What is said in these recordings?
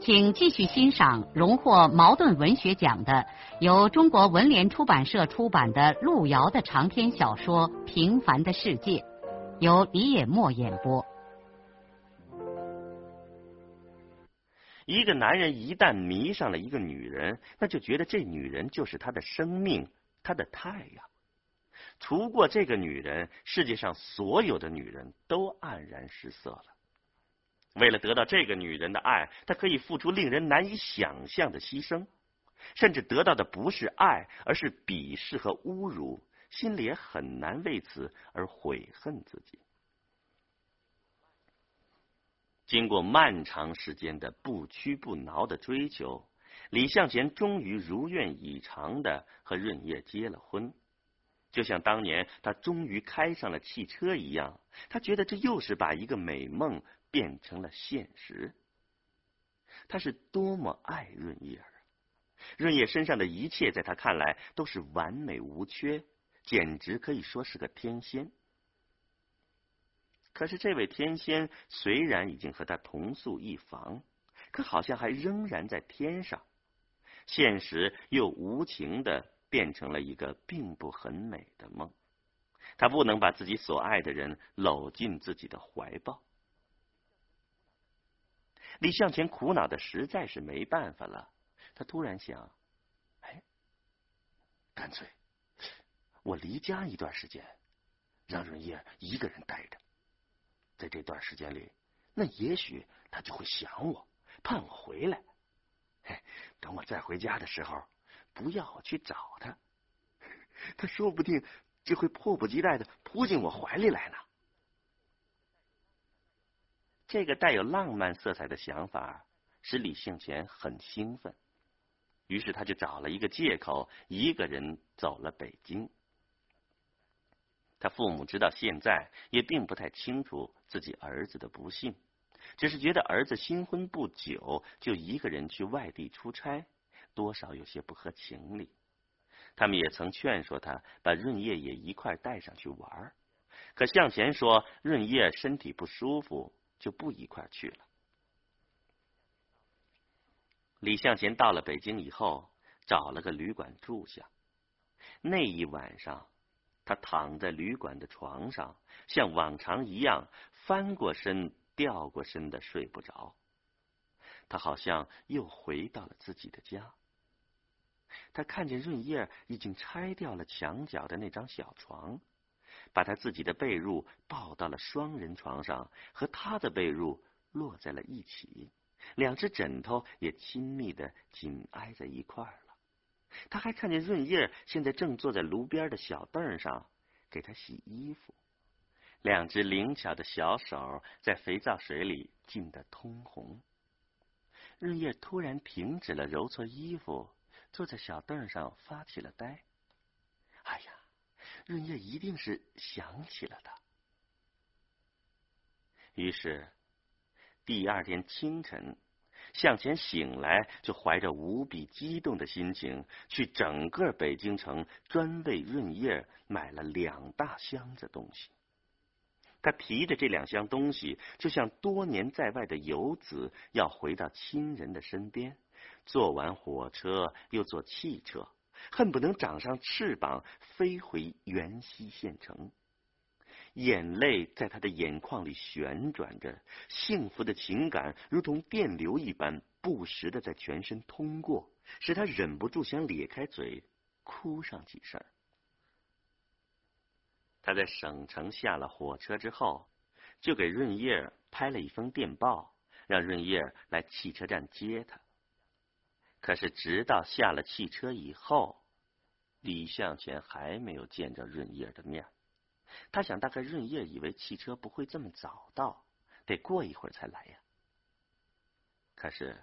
请继续欣赏荣获茅盾文学奖的、由中国文联出版社出版的路遥的长篇小说《平凡的世界》，由李野墨演播。一个男人一旦迷上了一个女人，那就觉得这女人就是他的生命，他的太阳。除过这个女人，世界上所有的女人都黯然失色了。为了得到这个女人的爱，他可以付出令人难以想象的牺牲，甚至得到的不是爱，而是鄙视和侮辱，心里也很难为此而悔恨自己。经过漫长时间的不屈不挠的追求，李向前终于如愿以偿的和润叶结了婚，就像当年他终于开上了汽车一样，他觉得这又是把一个美梦。变成了现实。他是多么爱润叶儿，润叶身上的一切在他看来都是完美无缺，简直可以说是个天仙。可是这位天仙虽然已经和他同宿一房，可好像还仍然在天上，现实又无情的变成了一个并不很美的梦。他不能把自己所爱的人搂进自己的怀抱。李向前苦恼的实在是没办法了，他突然想：“哎，干脆我离家一段时间，让润叶一个人待着。在这段时间里，那也许他就会想我，盼我回来。嘿，等我再回家的时候，不要去找他，他说不定就会迫不及待的扑进我怀里来呢。”这个带有浪漫色彩的想法使李幸前很兴奋，于是他就找了一个借口，一个人走了北京。他父母直到现在也并不太清楚自己儿子的不幸，只是觉得儿子新婚不久就一个人去外地出差，多少有些不合情理。他们也曾劝说他把润叶也一块带上去玩，可向前说润叶身体不舒服。就不一块去了。李向前到了北京以后，找了个旅馆住下。那一晚上，他躺在旅馆的床上，像往常一样翻过身、掉过身的睡不着。他好像又回到了自己的家。他看见润叶已经拆掉了墙角的那张小床。把他自己的被褥抱到了双人床上，和他的被褥落在了一起，两只枕头也亲密的紧挨在一块儿了。他还看见润叶现在正坐在炉边的小凳上给他洗衣服，两只灵巧的小手在肥皂水里浸得通红。润叶突然停止了揉搓衣服，坐在小凳上发起了呆。润叶一定是想起了他，于是第二天清晨，向前醒来就怀着无比激动的心情，去整个北京城专为润叶买了两大箱子东西。他提着这两箱东西，就像多年在外的游子要回到亲人的身边，坐完火车又坐汽车。恨不能长上翅膀飞回元溪县城，眼泪在他的眼眶里旋转着，幸福的情感如同电流一般不时的在全身通过，使他忍不住想咧开嘴哭上几声。他在省城下了火车之后，就给润叶拍了一封电报，让润叶来汽车站接他。可是，直到下了汽车以后，李向前还没有见着润叶的面。他想，大概润叶以为汽车不会这么早到，得过一会儿才来呀。可是，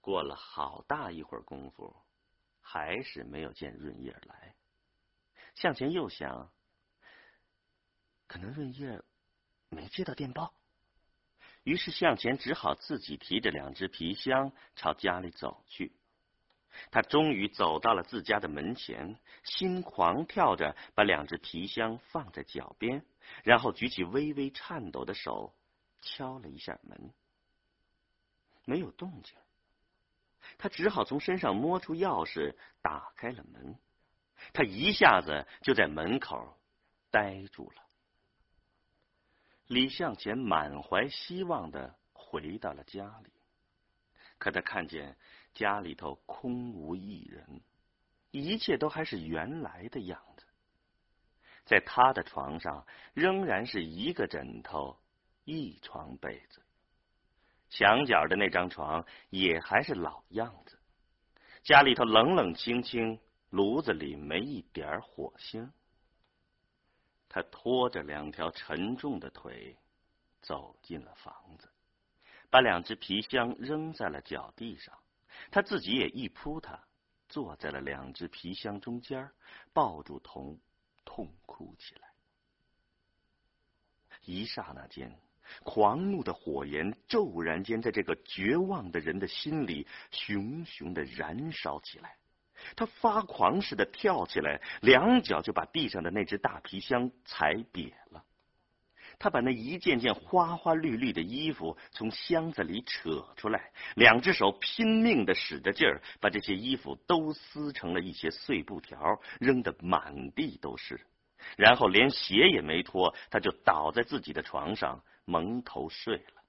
过了好大一会儿功夫，还是没有见润叶来。向前又想，可能润叶没接到电报，于是向前只好自己提着两只皮箱朝家里走去。他终于走到了自家的门前，心狂跳着，把两只皮箱放在脚边，然后举起微微颤抖的手，敲了一下门，没有动静。他只好从身上摸出钥匙，打开了门。他一下子就在门口呆住了。李向前满怀希望的回到了家里，可他看见。家里头空无一人，一切都还是原来的样子。在他的床上，仍然是一个枕头，一床被子。墙角的那张床也还是老样子。家里头冷冷清清，炉子里没一点火星。他拖着两条沉重的腿走进了房子，把两只皮箱扔在了脚地上。他自己也一扑他，坐在了两只皮箱中间，抱住头，痛哭起来。一刹那间，狂怒的火焰骤然间在这个绝望的人的心里熊熊的燃烧起来。他发狂似的跳起来，两脚就把地上的那只大皮箱踩瘪了。他把那一件件花花绿绿的衣服从箱子里扯出来，两只手拼命的使着劲儿，把这些衣服都撕成了一些碎布条，扔得满地都是。然后连鞋也没脱，他就倒在自己的床上蒙头睡了。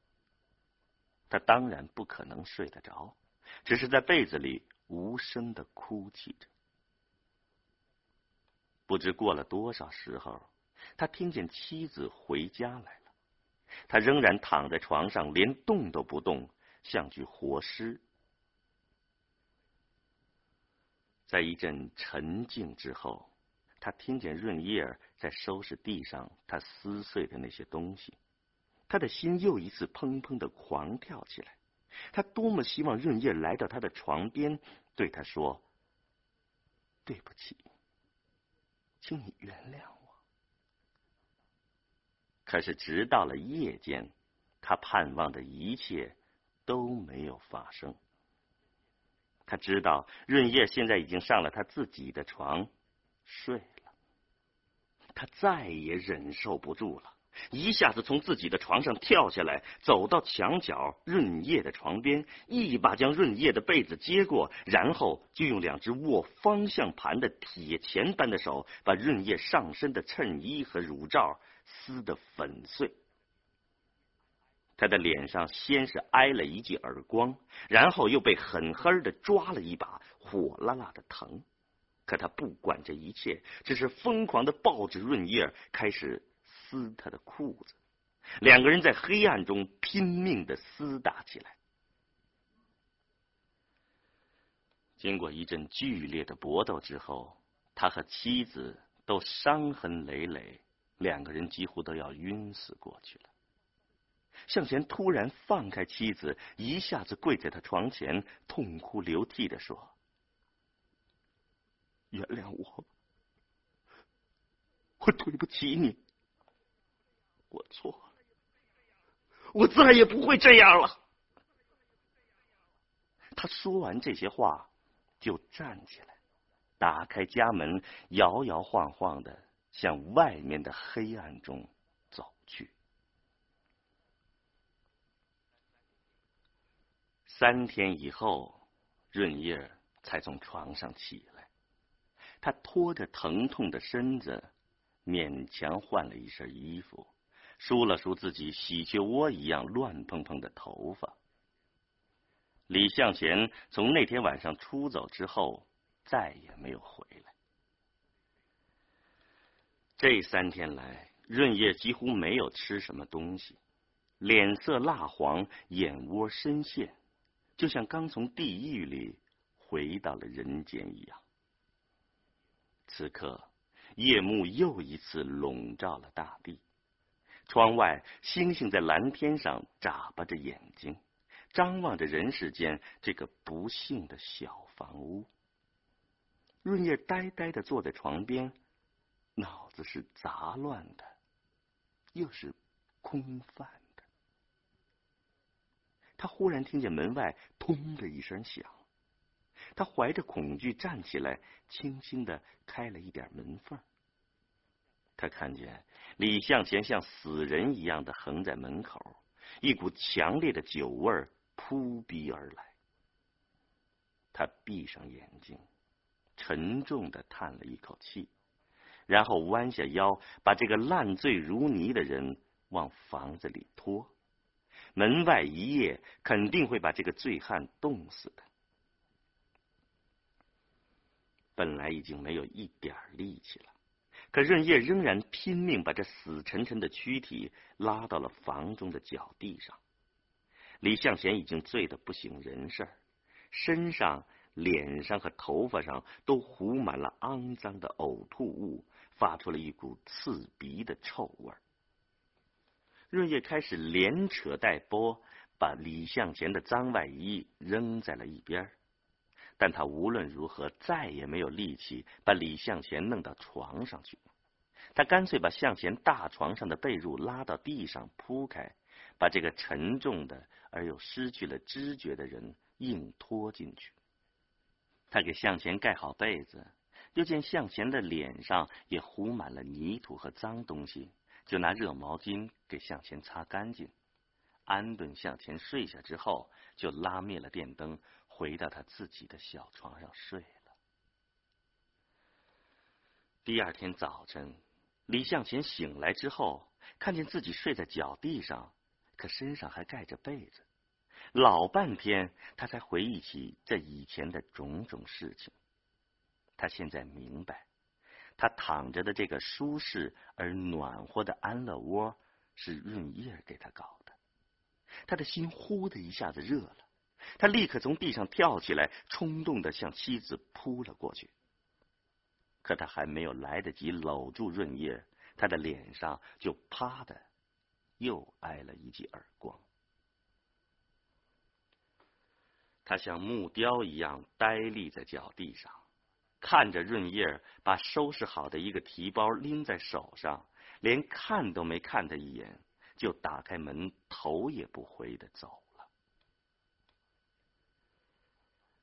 他当然不可能睡得着，只是在被子里无声的哭泣着。不知过了多少时候。他听见妻子回家来了，他仍然躺在床上，连动都不动，像具活尸。在一阵沉静之后，他听见润叶在收拾地上他撕碎的那些东西，他的心又一次砰砰的狂跳起来。他多么希望润叶来到他的床边，对他说：“对不起，请你原谅我。”可是，直到了夜间，他盼望的一切都没有发生。他知道润叶现在已经上了他自己的床睡了，他再也忍受不住了，一下子从自己的床上跳下来，走到墙角润叶的床边，一把将润叶的被子接过，然后就用两只握方向盘的铁钳般的手，把润叶上身的衬衣和乳罩。撕得粉碎，他的脸上先是挨了一记耳光，然后又被狠狠的抓了一把，火辣辣的疼。可他不管这一切，只是疯狂的抱着润叶，开始撕他的裤子。两个人在黑暗中拼命的厮打起来。经过一阵剧烈的搏斗之后，他和妻子都伤痕累累。两个人几乎都要晕死过去了。向前突然放开妻子，一下子跪在他床前，痛哭流涕的说：“原谅我，我对不起你，我错了，我再也不会这样了。”他说完这些话，就站起来，打开家门，摇摇晃晃的。向外面的黑暗中走去。三天以后，润叶才从床上起来。他拖着疼痛的身子，勉强换了一身衣服，梳了梳自己喜鹊窝一样乱蓬蓬的头发。李向前从那天晚上出走之后，再也没有回来。这三天来，润叶几乎没有吃什么东西，脸色蜡黄，眼窝深陷，就像刚从地狱里回到了人间一样。此刻，夜幕又一次笼罩了大地，窗外星星在蓝天上眨巴着眼睛，张望着人世间这个不幸的小房屋。润叶呆呆的坐在床边，脑子是杂乱的，又是空泛的。他忽然听见门外“通”的一声响，他怀着恐惧站起来，轻轻的开了一点门缝。他看见李向前像死人一样的横在门口，一股强烈的酒味扑鼻而来。他闭上眼睛，沉重的叹了一口气，然后弯下腰，把这个烂醉如泥的人往房子里拖。门外一夜肯定会把这个醉汉冻死的。本来已经没有一点力气了。可润叶仍然拼命把这死沉沉的躯体拉到了房中的脚地上。李向前已经醉得不省人事，身上、脸上和头发上都糊满了肮脏的呕吐物，发出了一股刺鼻的臭味。润叶开始连扯带拨，把李向前的脏外衣扔在了一边。但他无论如何再也没有力气把李向前弄到床上去，他干脆把向前大床上的被褥拉到地上铺开，把这个沉重的而又失去了知觉的人硬拖进去。他给向前盖好被子，又见向前的脸上也糊满了泥土和脏东西，就拿热毛巾给向前擦干净，安顿向前睡下之后，就拉灭了电灯。回到他自己的小床上睡了。第二天早晨，李向前醒来之后，看见自己睡在脚地上，可身上还盖着被子。老半天，他才回忆起这以前的种种事情。他现在明白，他躺着的这个舒适而暖和的安乐窝是润叶给他搞的。他的心忽的一下子热了。他立刻从地上跳起来，冲动的向妻子扑了过去。可他还没有来得及搂住润叶，他的脸上就啪的又挨了一记耳光。他像木雕一样呆立在脚地上，看着润叶把收拾好的一个提包拎在手上，连看都没看他一眼，就打开门，头也不回的走。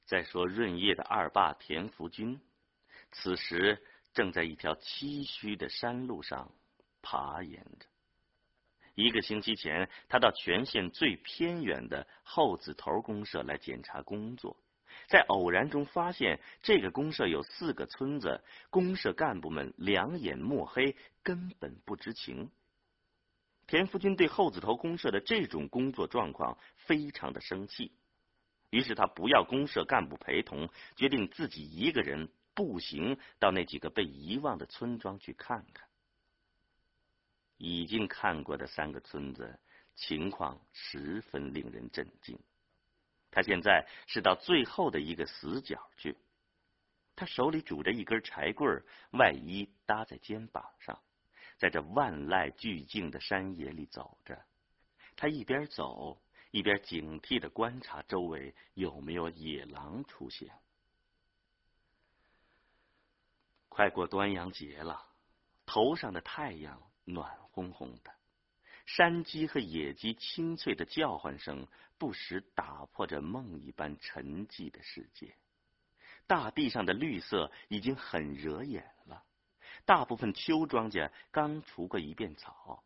再说润叶的二爸田福军，此时正在一条崎岖的山路上爬岩着。一个星期前，他到全县最偏远的后子头公社来检查工作，在偶然中发现这个公社有四个村子，公社干部们两眼墨黑，根本不知情。田福军对后子头公社的这种工作状况非常的生气。于是他不要公社干部陪同，决定自己一个人步行到那几个被遗忘的村庄去看看。已经看过的三个村子情况十分令人震惊。他现在是到最后的一个死角去。他手里拄着一根柴棍，外衣搭在肩膀上，在这万籁俱静的山野里走着。他一边走。一边警惕的观察周围有没有野狼出现。快过端阳节了，头上的太阳暖烘烘的，山鸡和野鸡清脆的叫唤声不时打破着梦一般沉寂的世界。大地上的绿色已经很惹眼了，大部分秋庄稼刚除过一遍草。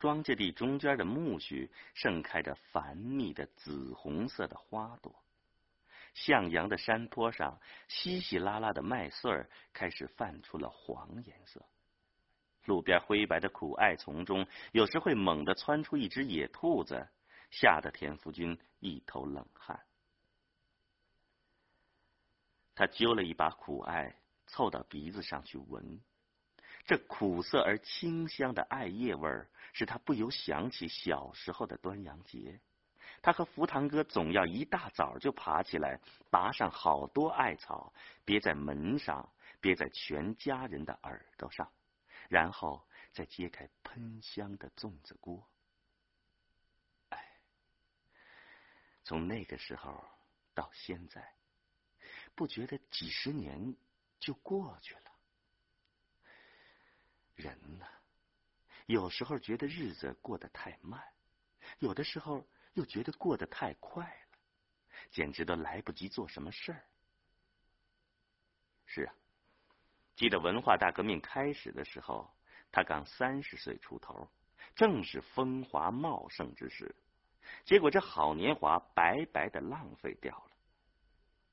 庄稼地中间的苜蓿盛开着繁密的紫红色的花朵，向阳的山坡上，稀稀拉拉的麦穗儿开始泛出了黄颜色。路边灰白的苦艾丛中，有时会猛地窜出一只野兔子，吓得田福军一头冷汗。他揪了一把苦艾，凑到鼻子上去闻。这苦涩而清香的艾叶味儿，使他不由想起小时候的端阳节。他和福堂哥总要一大早就爬起来，拔上好多艾草，别在门上，别在全家人的耳朵上，然后再揭开喷香的粽子锅。哎，从那个时候到现在，不觉得几十年就过去了。人呢，有时候觉得日子过得太慢，有的时候又觉得过得太快了，简直都来不及做什么事儿。是啊，记得文化大革命开始的时候，他刚三十岁出头，正是风华茂盛之时。结果这好年华白白的浪费掉了。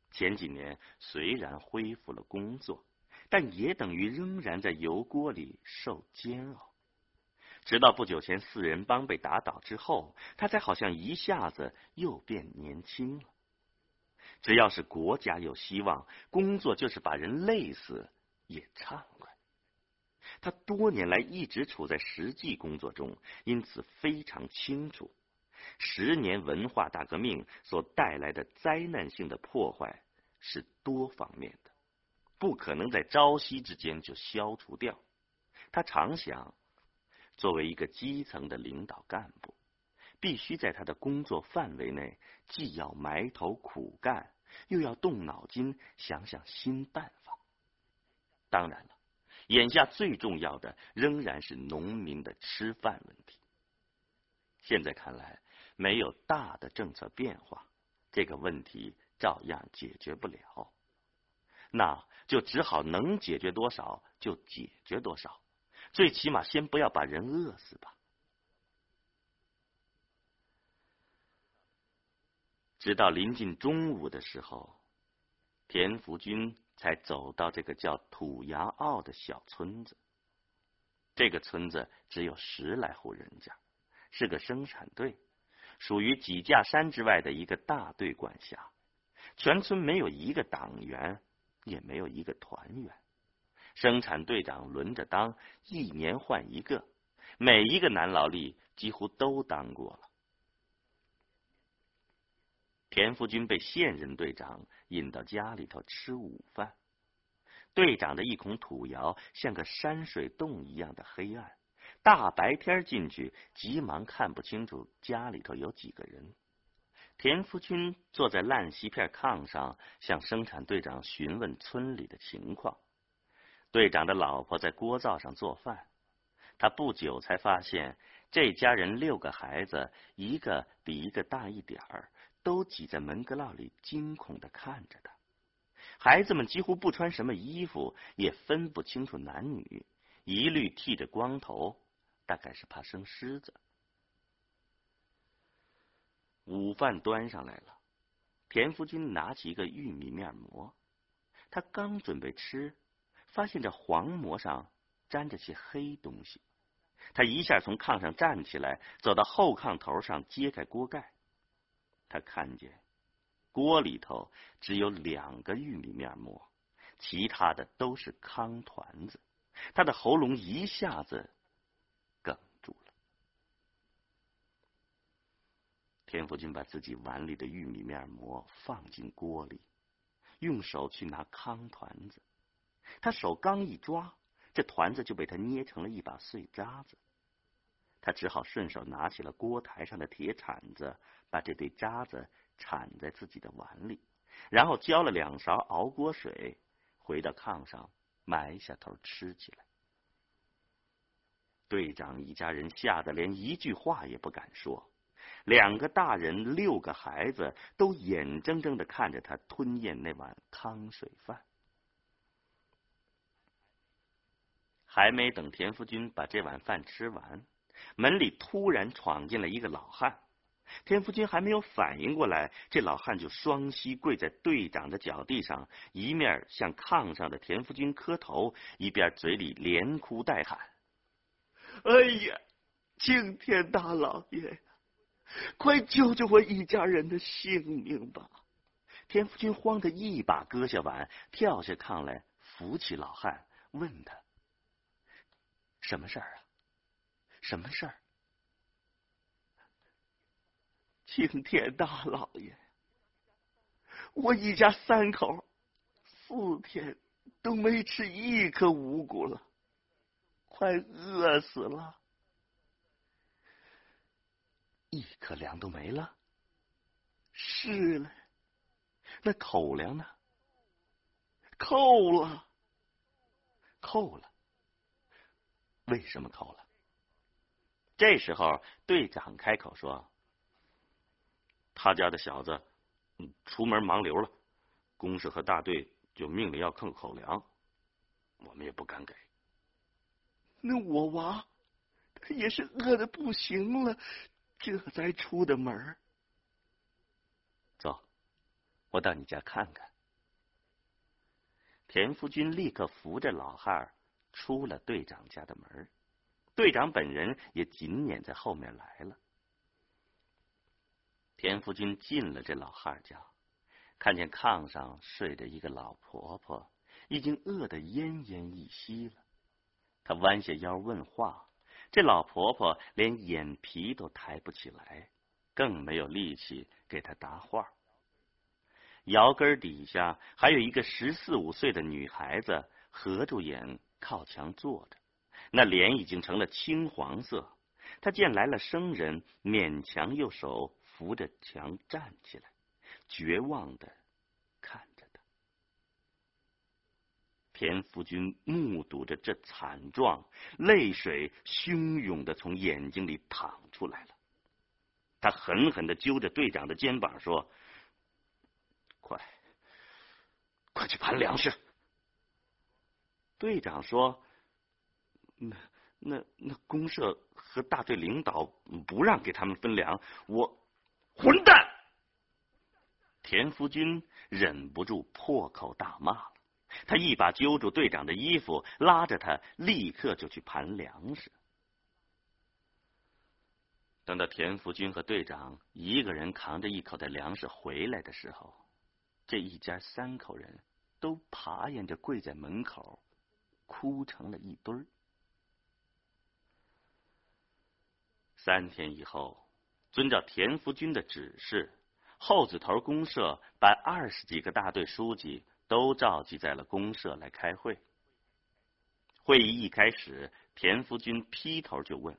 前几年虽然恢复了工作，但也等于仍然在油锅里受煎熬。直到不久前四人帮被打倒之后，他才好像一下子又变年轻了。只要是国家有希望，工作就是把人累死也畅快。他多年来一直处在实际工作中，因此非常清楚，十年文化大革命所带来的灾难性的破坏是多方面的，不可能在朝夕之间就消除掉。他常想，作为一个基层的领导干部。必须在他的工作范围内，既要埋头苦干，又要动脑筋想想新办法。当然了，眼下最重要的仍然是农民的吃饭问题。现在看来，没有大的政策变化，这个问题照样解决不了。那就只好能解决多少就解决多少，最起码先不要把人饿死吧。直到临近中午的时候，田福军才走到这个叫土崖坳的小村子。这个村子只有十来户人家，是个生产队，属于几架山之外的一个大队管辖。全村没有一个党员，也没有一个团员。生产队长轮着当，一年换一个，每一个男劳力几乎都当过了。田福军被现任队长引到家里头吃午饭。队长的一孔土窑像个山水洞一样的黑暗，大白天进去，急忙看不清楚家里头有几个人。田福军坐在烂席片炕上，向生产队长询问村里的情况。队长的老婆在锅灶上做饭。他不久才发现，这家人六个孩子，一个比一个大一点儿。都挤在门格烙里，惊恐的看着他。孩子们几乎不穿什么衣服，也分不清楚男女，一律剃着光头，大概是怕生虱子。午饭端上来了，田福军拿起一个玉米面馍，他刚准备吃，发现这黄馍上沾着些黑东西，他一下从炕上站起来，走到后炕头上，揭开锅盖。他看见锅里头只有两个玉米面馍，其他的都是糠团子。他的喉咙一下子哽住了。田福军把自己碗里的玉米面馍放进锅里，用手去拿糠团子。他手刚一抓，这团子就被他捏成了一把碎渣子。他只好顺手拿起了锅台上的铁铲子，把这堆渣子铲在自己的碗里，然后浇了两勺熬锅水，回到炕上埋下头吃起来。队长一家人吓得连一句话也不敢说，两个大人、六个孩子都眼睁睁的看着他吞咽那碗汤水饭。还没等田福军把这碗饭吃完。门里突然闯进来一个老汉，田福军还没有反应过来，这老汉就双膝跪在队长的脚地上，一面向炕上的田福军磕头，一边嘴里连哭带喊：“哎呀，青天大老爷呀，快救救我一家人的性命吧！”田福军慌得一把割下碗，跳下炕来，扶起老汉，问他：“什么事儿啊？”什么事儿？青天大老爷，我一家三口四天都没吃一颗五谷了，快饿死了，一颗粮都没了。是了。那口粮呢？扣了，扣了。为什么扣了？这时候队长开口说：“他家的小子出门盲流了，公社和大队就命令要扣口粮，我们也不敢给。那我娃他也是饿的不行了，这才出的门。走，我到你家看看。”田福军立刻扶着老汉儿出了队长家的门，队长本人也紧撵在后面来了。田福军进了这老汉家，看见炕上睡着一个老婆婆，已经饿得奄奄一息了。他弯下腰问话，这老婆婆连眼皮都抬不起来，更没有力气给他答话。窑根底下还有一个十四五岁的女孩子，合住眼靠墙坐着，那脸已经成了青黄色。他见来了生人，勉强用手扶着墙站起来，绝望的看着他。田福军目睹着这惨状，泪水汹涌的从眼睛里淌出来了。他狠狠的揪着队长的肩膀说。快，快去盘粮食！队长说：“那、那、那公社和大队领导不让给他们分粮，我混蛋！”田福军忍不住破口大骂了，他一把揪住队长的衣服，拉着他立刻就去盘粮食。等到田福军和队长一个人扛着一口袋粮食回来的时候，这一家三口人都爬沿着跪在门口，哭成了一堆儿。三天以后，遵照田福军的指示，后子头公社把二十几个大队书记都召集在了公社来开会。会议一开始，田福军劈头就问：“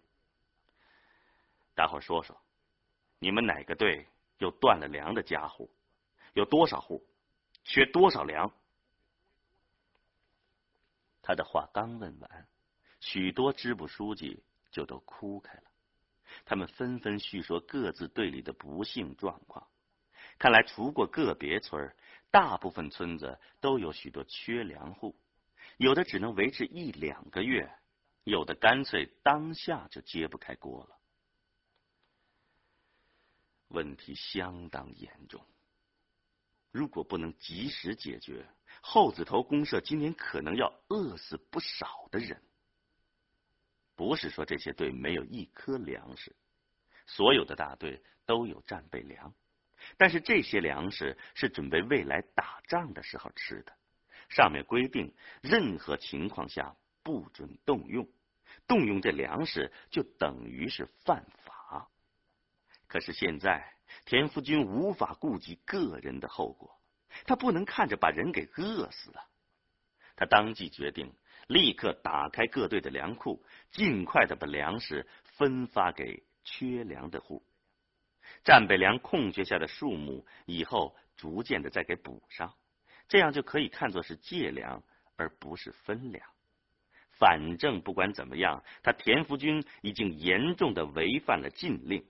大伙说说，你们哪个队有断了粮的家伙？”有多少户？缺多少粮？他的话刚问完，许多支部书记就都哭开了。他们纷纷叙说各自队里的不幸状况。看来，除过个别村大部分村子都有许多缺粮户，有的只能维持一两个月，有的干脆当下就揭不开锅了。问题相当严重。如果不能及时解决，后子头公社今年可能要饿死不少的人。不是说这些队没有一颗粮食，所有的大队都有战备粮，但是这些粮食是准备未来打仗的时候吃的，上面规定任何情况下不准动用，动用这粮食就等于是犯法。可是现在。田福军无法顾及个人的后果，他不能看着把人给饿死了。他当即决定，立刻打开各队的粮库，尽快的把粮食分发给缺粮的户。战备粮空缺下的数目，以后逐渐的再给补上，这样就可以看作是借粮，而不是分粮。反正不管怎么样，他田福军已经严重的违反了禁令。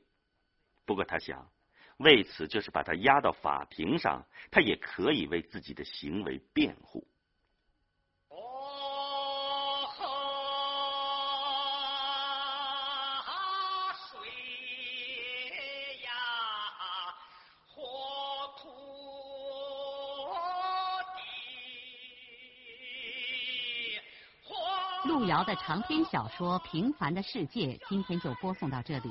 不过他想。为此，就是把他押到法庭上，他也可以为自己的行为辩护。路遥的长篇小说《平凡的世界》，今天就播送到这里。